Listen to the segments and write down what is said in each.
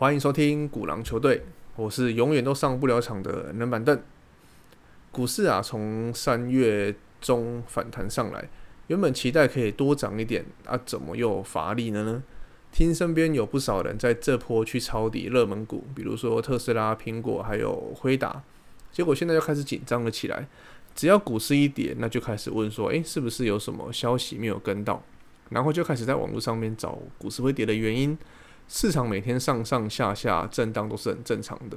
欢迎收听古狼球队，我是永远都上不了场的冷板凳。股市啊，从三月中反弹上来，原本期待可以多涨一点啊，怎么又乏力了呢？听身边有不少人在这波去抄底热门股，比如说特斯拉、苹果还有辉达，结果现在又开始紧张了起来。只要股市一跌，那就开始问说，诶，是不是有什么消息没有跟到？然后就开始在网络上面找股市会跌的原因。市场每天上上下下震荡都是很正常的。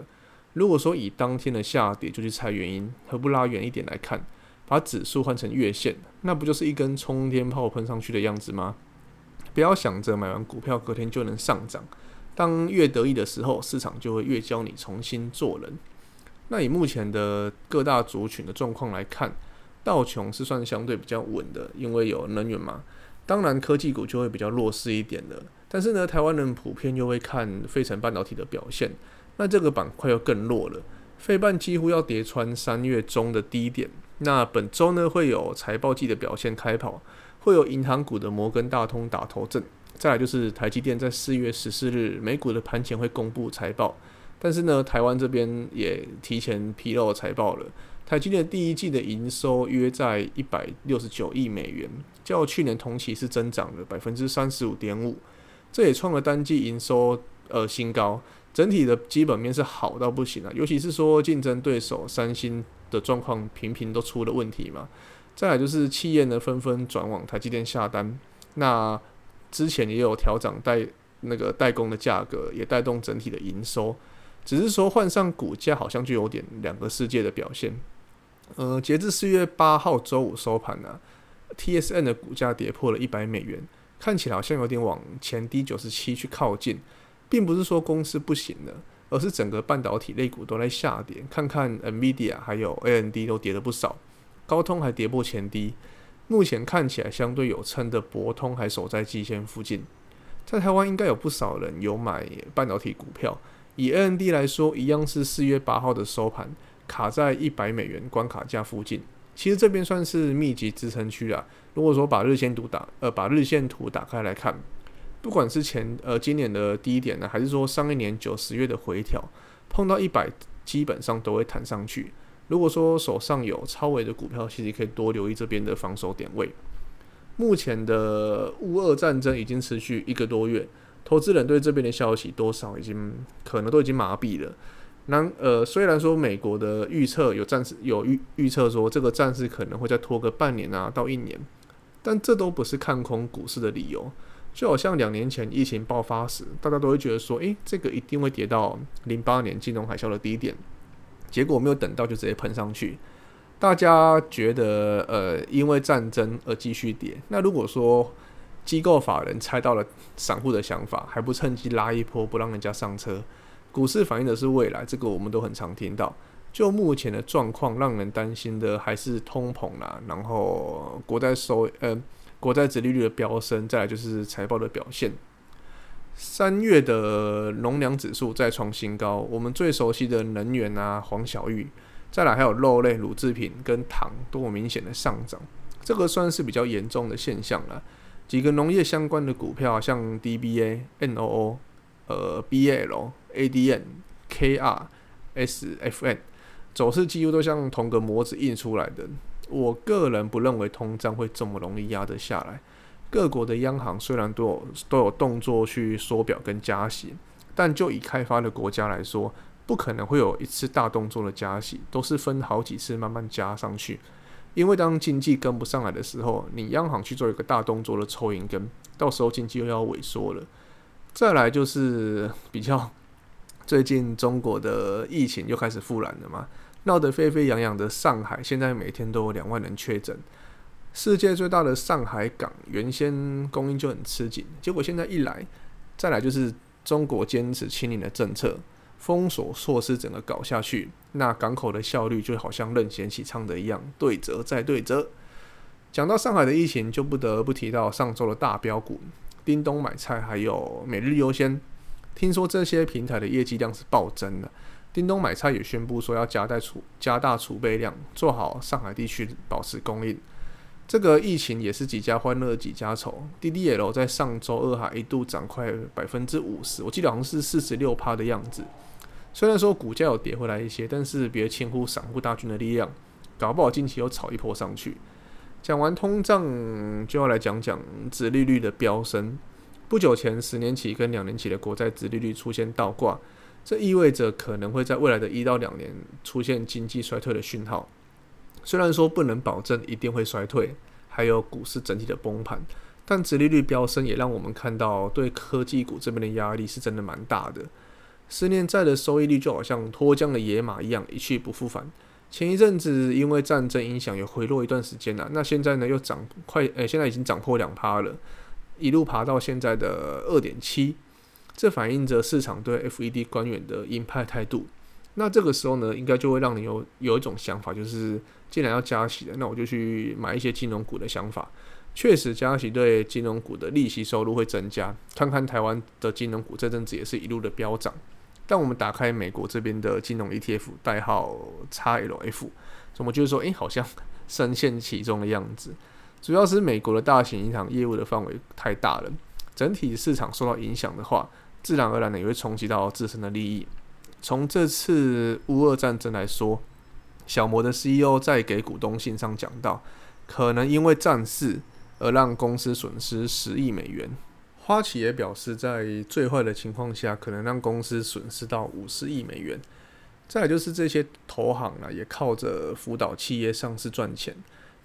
如果说以当天的下跌就去猜原因，何不拉远一点来看，把指数换成月线，那不就是一根冲天炮喷上去的样子吗？不要想着买完股票隔天就能上涨，当越得意的时候，市场就会越教你重新做人。那以目前的各大族群的状况来看，道琼是算相对比较稳的，因为有能源嘛。当然科技股就会比较弱势一点的。但是呢，台湾人普遍又会看费城半导体的表现，那这个板块又更弱了。费半几乎要跌穿三月中的低点。那本周呢，会有财报季的表现开跑，会有银行股的摩根大通打头阵。再来就是台积电在四月十四日美股的盘前会公布财报，但是呢，台湾这边也提前披露财报了。台积电第一季的营收约在一百六十九亿美元，较去年同期是增长了百分之三十五点五。这也创了单季营收呃新高，整体的基本面是好到不行啊，尤其是说竞争对手三星的状况频频都出了问题嘛。再来就是企业呢纷纷转往台积电下单，那之前也有调整代那个代工的价格，也带动整体的营收，只是说换上股价好像就有点两个世界的表现。呃，截至四月八号周五收盘呢，TSN 的股价跌破了一百美元。看起来好像有点往前低九十七去靠近，并不是说公司不行了，而是整个半导体类股都在下跌。看看 NVIDIA 还有 AMD 都跌了不少，高通还跌破前低。目前看起来相对有撑的博通还守在季线附近。在台湾应该有不少人有买半导体股票，以 AMD 来说，一样是四月八号的收盘卡在一百美元关卡价附近。其实这边算是密集支撑区啊。如果说把日线图打呃把日线图打开来看，不管是前呃今年的低点呢，还是说上一年九十月的回调，碰到一百基本上都会弹上去。如果说手上有超维的股票，其实可以多留意这边的防守点位。目前的乌俄战争已经持续一个多月，投资人对这边的消息多少已经可能都已经麻痹了。那呃，虽然说美国的预测有战事有预预测说这个战事可能会再拖个半年啊到一年，但这都不是看空股市的理由。就好像两年前疫情爆发时，大家都会觉得说，诶，这个一定会跌到零八年金融海啸的低点，结果没有等到就直接喷上去。大家觉得呃，因为战争而继续跌。那如果说机构法人猜到了散户的想法，还不趁机拉一波，不让人家上车？股市反映的是未来，这个我们都很常听到。就目前的状况，让人担心的还是通膨啦，然后国债收呃国债殖利率的飙升，再来就是财报的表现。三月的农粮指数再创新高，我们最熟悉的能源啊，黄小玉，再来还有肉类、乳制品跟糖都有明显的上涨，这个算是比较严重的现象了。几个农业相关的股票，像 DBA、NOO、呃 BL。ADN、KR、SFN 走势几乎都像同个模子印出来的。我个人不认为通胀会这么容易压得下来。各国的央行虽然都有都有动作去缩表跟加息，但就以开发的国家来说，不可能会有一次大动作的加息，都是分好几次慢慢加上去。因为当经济跟不上来的时候，你央行去做一个大动作的抽银根，到时候经济又要萎缩了。再来就是比较。最近中国的疫情又开始复燃了嘛，闹得沸沸扬扬的上海，现在每天都有两万人确诊。世界最大的上海港原先供应就很吃紧，结果现在一来，再来就是中国坚持清零的政策，封锁措施整个搞下去，那港口的效率就好像任贤齐唱的一样，对折再对折。讲到上海的疫情，就不得不提到上周的大标股，叮咚买菜还有每日优先。听说这些平台的业绩量是暴增的，叮咚买菜也宣布说要加大储加大储备量，做好上海地区保持供应。这个疫情也是几家欢乐几家愁。DDL 在上周二还一度涨快百分之五十，我记得好像是四十六趴的样子。虽然说股价有跌回来一些，但是别轻忽散户大军的力量，搞不好近期又炒一波上去。讲完通胀，就要来讲讲殖利率的飙升。不久前，十年期跟两年期的国债殖利率出现倒挂，这意味着可能会在未来的一到两年出现经济衰退的讯号。虽然说不能保证一定会衰退，还有股市整体的崩盘，但殖利率飙升也让我们看到对科技股这边的压力是真的蛮大的。十年债的收益率就好像脱缰的野马一样一去不复返。前一阵子因为战争影响有回落一段时间了，那现在呢又涨快，诶，现在已经涨破两趴了，一路爬到现在的二点七，这反映着市场对 FED 官员的鹰派态度。那这个时候呢，应该就会让你有有一种想法，就是既然要加息了，那我就去买一些金融股的想法。确实，加息对金融股的利息收入会增加。看看台湾的金融股这阵子也是一路的飙涨。但我们打开美国这边的金融 ETF，代号 XLF，怎么就是说，诶，好像 深陷其中的样子。主要是美国的大型银行业务的范围太大了，整体市场受到影响的话，自然而然的也会冲击到自身的利益。从这次乌俄战争来说，小摩的 CEO 在给股东信上讲到，可能因为战事而让公司损失十亿美元。花旗也表示，在最坏的情况下，可能让公司损失到五十亿美元。再就是这些投行呢，也靠着辅导企业上市赚钱。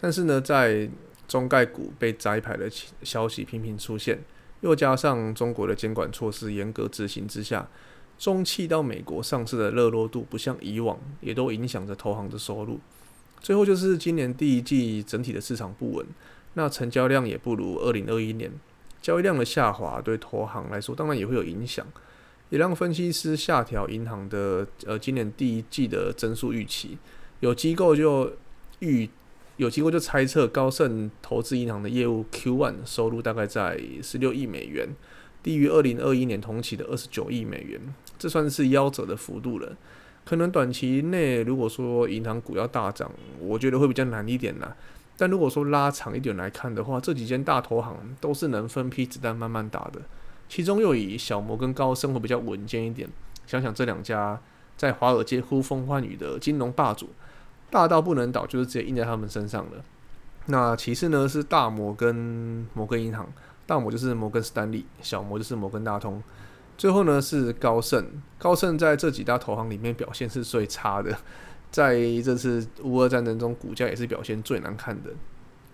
但是呢，在中概股被摘牌的消息频频出现，又加上中国的监管措施严格执行之下，中企到美国上市的热络度不像以往，也都影响着投行的收入。最后就是今年第一季整体的市场不稳，那成交量也不如二零二一年。交易量的下滑对投行来说当然也会有影响，也让分析师下调银行的呃今年第一季的增速预期。有机构就预有机构就猜测高盛投资银行的业务 Q1 收入大概在十六亿美元，低于二零二一年同期的二十九亿美元，这算是夭折的幅度了。可能短期内如果说银行股要大涨，我觉得会比较难一点啦。但如果说拉长一点来看的话，这几间大投行都是能分批子弹慢慢打的，其中又以小摩跟高盛会比较稳健一点。想想这两家在华尔街呼风唤雨的金融霸主，大到不能倒，就是直接印在他们身上了。那其次呢是大摩跟摩根银行，大摩就是摩根士丹利，小摩就是摩根大通。最后呢是高盛，高盛在这几大投行里面表现是最差的。在这次乌俄战争中，股价也是表现最难看的。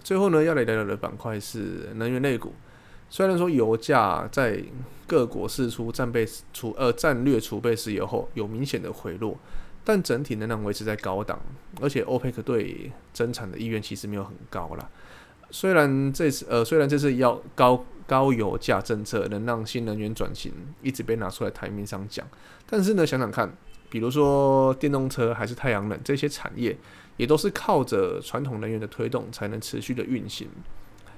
最后呢，要来聊聊的板块是能源类股。虽然说油价在各国释出战备储呃战略储备石油后有明显的回落，但整体仍然维持在高档。而且欧佩克对增产的意愿其实没有很高啦。虽然这次呃虽然这次要高高油价政策能让新能源转型一直被拿出来台面上讲，但是呢，想想看。比如说电动车还是太阳能这些产业，也都是靠着传统能源的推动才能持续的运行。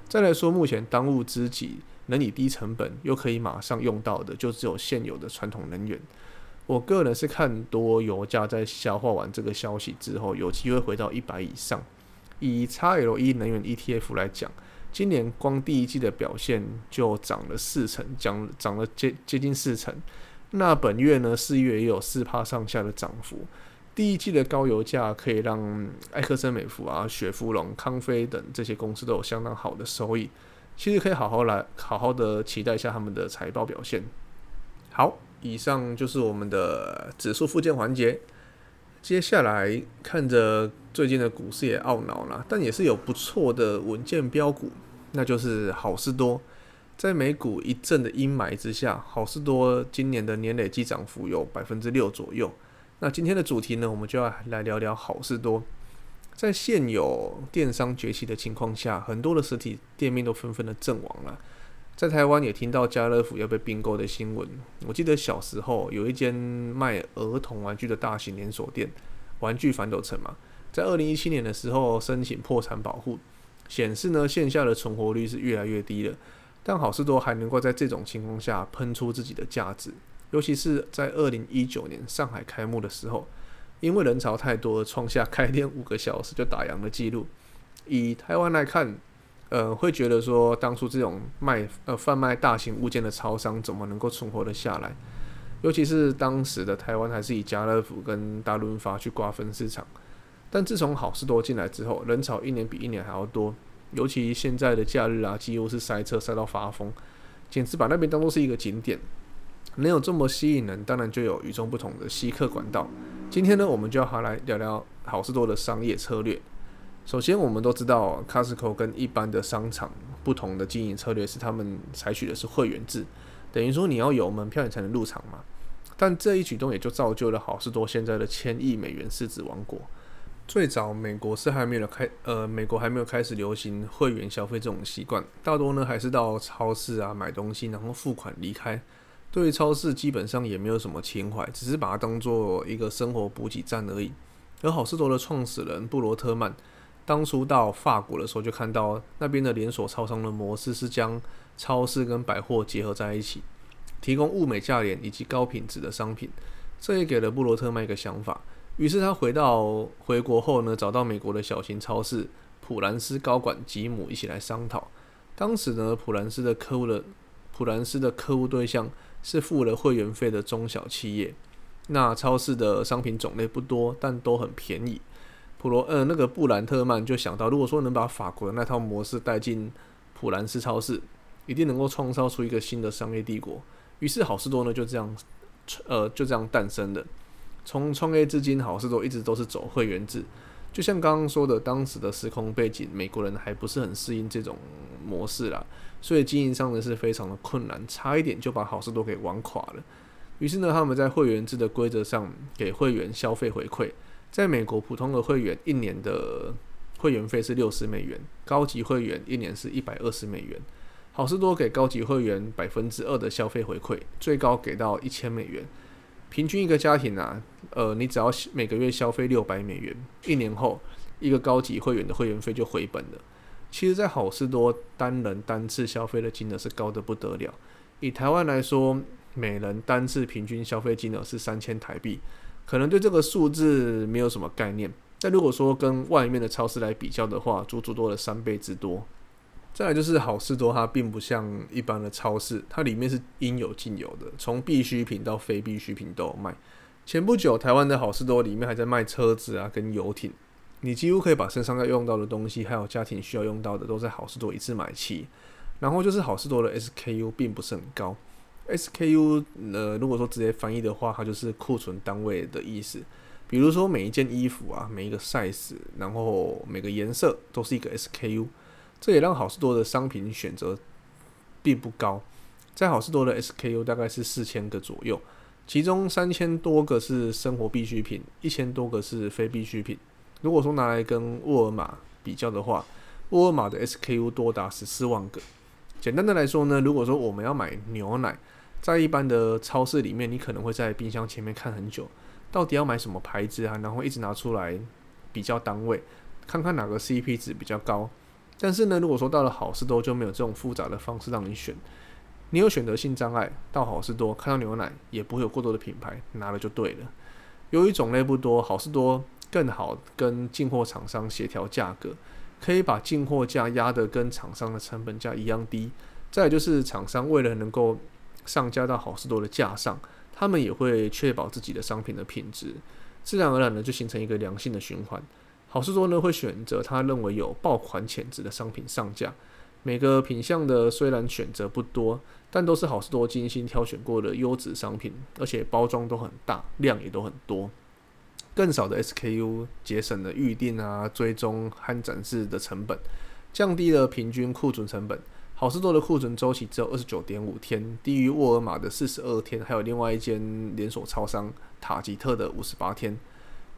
再来说，目前当务之急能以低成本又可以马上用到的，就只有现有的传统能源。我个人是看多油价在消化完这个消息之后，有机会回到一百以上。以 XLE 能源 ETF 来讲，今年光第一季的表现就涨了四成，涨涨了接接近四成。那本月呢，四月也有四帕上下的涨幅。第一季的高油价可以让埃克森美孚啊、雪佛龙、康菲等这些公司都有相当好的收益。其实可以好好来好好的期待一下他们的财报表现。好，以上就是我们的指数附件环节。接下来看着最近的股市也懊恼了，但也是有不错的稳健标股，那就是好事多。在美股一阵的阴霾之下，好事多今年的年累计涨幅有百分之六左右。那今天的主题呢，我们就要来聊聊好事多。在现有电商崛起的情况下，很多的实体店面都纷纷的阵亡了。在台湾也听到家乐福要被并购的新闻。我记得小时候有一间卖儿童玩具的大型连锁店——玩具反斗城嘛，在二零一七年的时候申请破产保护，显示呢线下的存活率是越来越低了。但好事多还能够在这种情况下喷出自己的价值，尤其是在二零一九年上海开幕的时候，因为人潮太多创下开店五个小时就打烊的记录。以台湾来看，呃，会觉得说当初这种卖呃贩卖大型物件的超商怎么能够存活得下来？尤其是当时的台湾还是以家乐福跟大润发去瓜分市场。但自从好事多进来之后，人潮一年比一年还要多，尤其现在的假日啊，几乎是塞车塞到发疯，简直把那边当做是一个景点。能有这么吸引人，当然就有与众不同的吸客管道。今天呢，我们就要好来聊聊好事多的商业策略。首先，我们都知道，Costco 跟一般的商场不同的经营策略是，他们采取的是会员制，等于说你要有门票你才能入场嘛。但这一举动也就造就了好事多现在的千亿美元市值王国。最早美国是还没有开，呃，美国还没有开始流行会员消费这种习惯，大多呢还是到超市啊买东西，然后付款离开。对于超市基本上也没有什么情怀，只是把它当做一个生活补给站而已。而好事多的创始人布罗特曼当初到法国的时候，就看到那边的连锁超商的模式是将超市跟百货结合在一起，提供物美价廉以及高品质的商品。这也给了布罗特曼一个想法，于是他回到回国后呢，找到美国的小型超市普兰斯高管吉姆一起来商讨。当时呢，普兰斯的客户的普兰斯的客户对象。是付了会员费的中小企业。那超市的商品种类不多，但都很便宜。普罗呃，那个布兰特曼就想到，如果说能把法国的那套模式带进普兰斯超市，一定能够创造出一个新的商业帝国。于是好事多呢就这样，呃，就这样诞生的。从创业至今，好事多一直都是走会员制。就像刚刚说的，当时的时空背景，美国人还不是很适应这种模式啦。所以经营上呢是非常的困难，差一点就把好事多给玩垮了。于是呢，他们在会员制的规则上给会员消费回馈。在美国，普通的会员一年的会员费是六十美元，高级会员一年是一百二十美元。好事多给高级会员百分之二的消费回馈，最高给到一千美元。平均一个家庭啊，呃，你只要每个月消费六百美元，一年后一个高级会员的会员费就回本了。其实，在好事多单人单次消费的金额是高的不得了。以台湾来说，每人单次平均消费金额是三千台币，可能对这个数字没有什么概念。但如果说跟外面的超市来比较的话，足足多了三倍之多。再来就是好事多，它并不像一般的超市，它里面是应有尽有的，从必需品到非必需品都有卖。前不久，台湾的好事多里面还在卖车子啊，跟游艇。你几乎可以把身上要用到的东西，还有家庭需要用到的，都在好事多一次买齐。然后就是好事多的 SKU 并不是很高，SKU 呃，如果说直接翻译的话，它就是库存单位的意思。比如说每一件衣服啊，每一个 size，然后每个颜色都是一个 SKU，这也让好事多的商品选择并不高。在好事多的 SKU 大概是四千个左右，其中三千多个是生活必需品，一千多个是非必需品。如果说拿来跟沃尔玛比较的话，沃尔玛的 SKU 多达十四万个。简单的来说呢，如果说我们要买牛奶，在一般的超市里面，你可能会在冰箱前面看很久，到底要买什么牌子啊，然后一直拿出来比较单位，看看哪个 CP 值比较高。但是呢，如果说到了好事多，就没有这种复杂的方式让你选，你有选择性障碍，到好事多看到牛奶也不会有过多的品牌，拿了就对了。由于种类不多，好事多。更好跟进货厂商协调价格，可以把进货价压得跟厂商的成本价一样低。再就是厂商为了能够上架到好事多的架上，他们也会确保自己的商品的品质，自然而然的就形成一个良性的循环。好事多呢会选择他认为有爆款潜质的商品上架，每个品相的虽然选择不多，但都是好事多精心挑选过的优质商品，而且包装都很大，量也都很多。更少的 SKU 节省了预定啊、追踪和展示的成本，降低了平均库存成本。好事多的库存周期只有二十九点五天，低于沃尔玛的四十二天，还有另外一间连锁超商塔吉特的五十八天。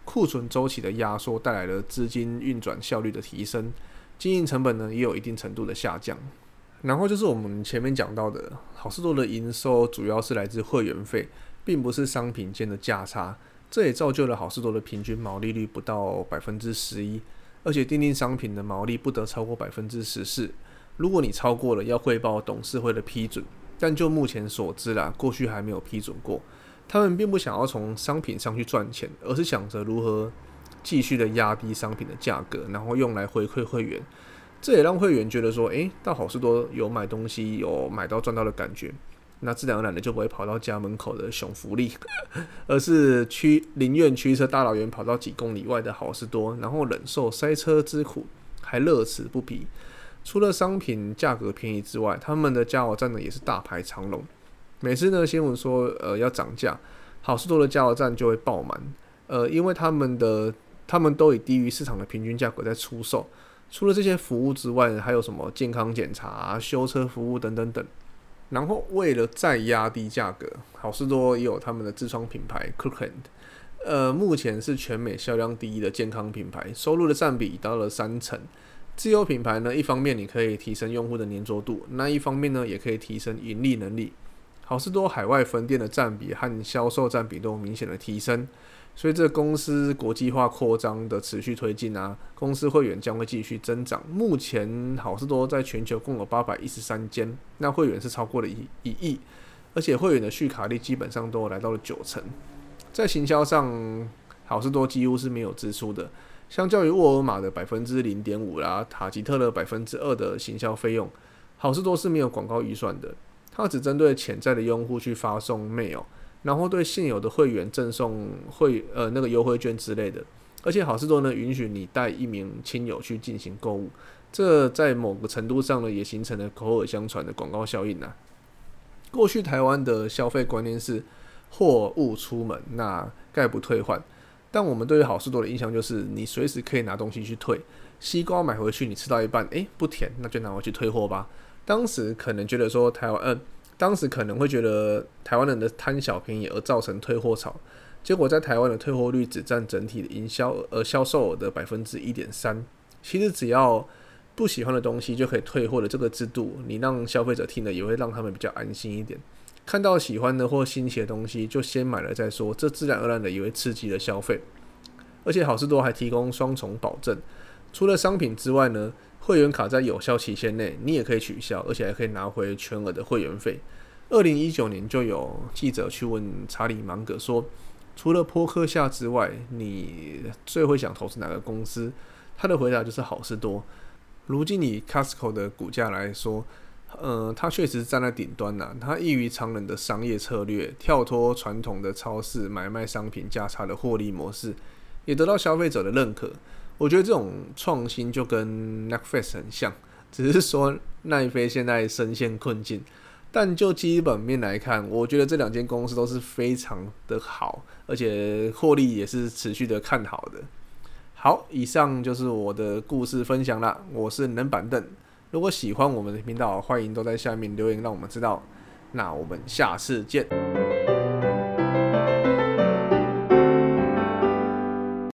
库存周期的压缩带来了资金运转效率的提升，经营成本呢也有一定程度的下降。然后就是我们前面讲到的，好事多的营收主要是来自会员费，并不是商品间的价差。这也造就了好事多的平均毛利率不到百分之十一，而且订定商品的毛利不得超过百分之十四。如果你超过了，要汇报董事会的批准。但就目前所知啦，过去还没有批准过。他们并不想要从商品上去赚钱，而是想着如何继续的压低商品的价格，然后用来回馈会员。这也让会员觉得说，诶，到好事多有买东西，有买到赚到的感觉，那自然而然的就不会跑到家门口的熊福利，而是驱宁愿驱车大老远跑到几公里外的好事多，然后忍受塞车之苦，还乐此不疲。除了商品价格便宜之外，他们的加油站呢也是大排长龙。每次呢新闻说呃要涨价，好事多的加油站就会爆满，呃，因为他们的他们都以低于市场的平均价格在出售。除了这些服务之外，还有什么健康检查、修车服务等等等。然后为了再压低价格，好事多也有他们的自创品牌 Crookend，呃，目前是全美销量第一的健康品牌，收入的占比达到了三成。自有品牌呢，一方面你可以提升用户的粘着度，那一方面呢，也可以提升盈利能力。好事多海外分店的占比和销售占比都有明显的提升。所以，这公司国际化扩张的持续推进啊，公司会员将会继续增长。目前，好事多在全球共有八百一十三间，那会员是超过了一一亿，而且会员的续卡率基本上都来到了九成。在行销上，好事多几乎是没有支出的，相较于沃尔玛的百分之零点五啦，塔吉特的百分之二的行销费用，好事多是没有广告预算的，它只针对潜在的用户去发送 mail。然后对现有的会员赠送会呃那个优惠券之类的，而且好事多呢允许你带一名亲友去进行购物，这在某个程度上呢也形成了口耳相传的广告效应呐。过去台湾的消费观念是货物出门那概不退换，但我们对于好事多的印象就是你随时可以拿东西去退，西瓜买回去你吃到一半诶不甜，那就拿回去退货吧。当时可能觉得说台湾嗯。当时可能会觉得台湾人的贪小便宜而造成退货潮，结果在台湾的退货率只占整体的营销额销售额的百分之一点三。其实只要不喜欢的东西就可以退货的这个制度，你让消费者听了也会让他们比较安心一点。看到喜欢的或新奇的东西就先买了再说，这自然而然的也会刺激了消费。而且好事多还提供双重保证，除了商品之外呢？会员卡在有效期限内，你也可以取消，而且还可以拿回全额的会员费。二零一九年就有记者去问查理芒格说：“除了波克夏之外，你最会想投资哪个公司？”他的回答就是好事多。如今以 Costco 的股价来说，呃，它确实站在顶端呐。它异于常人的商业策略，跳脱传统的超市买卖商品价差的获利模式，也得到消费者的认可。我觉得这种创新就跟 Netflix 很像，只是说奈飞现在深陷困境。但就基本面来看，我觉得这两间公司都是非常的好，而且获利也是持续的看好的。好，以上就是我的故事分享啦。我是冷板凳，如果喜欢我们的频道，欢迎都在下面留言让我们知道。那我们下次见。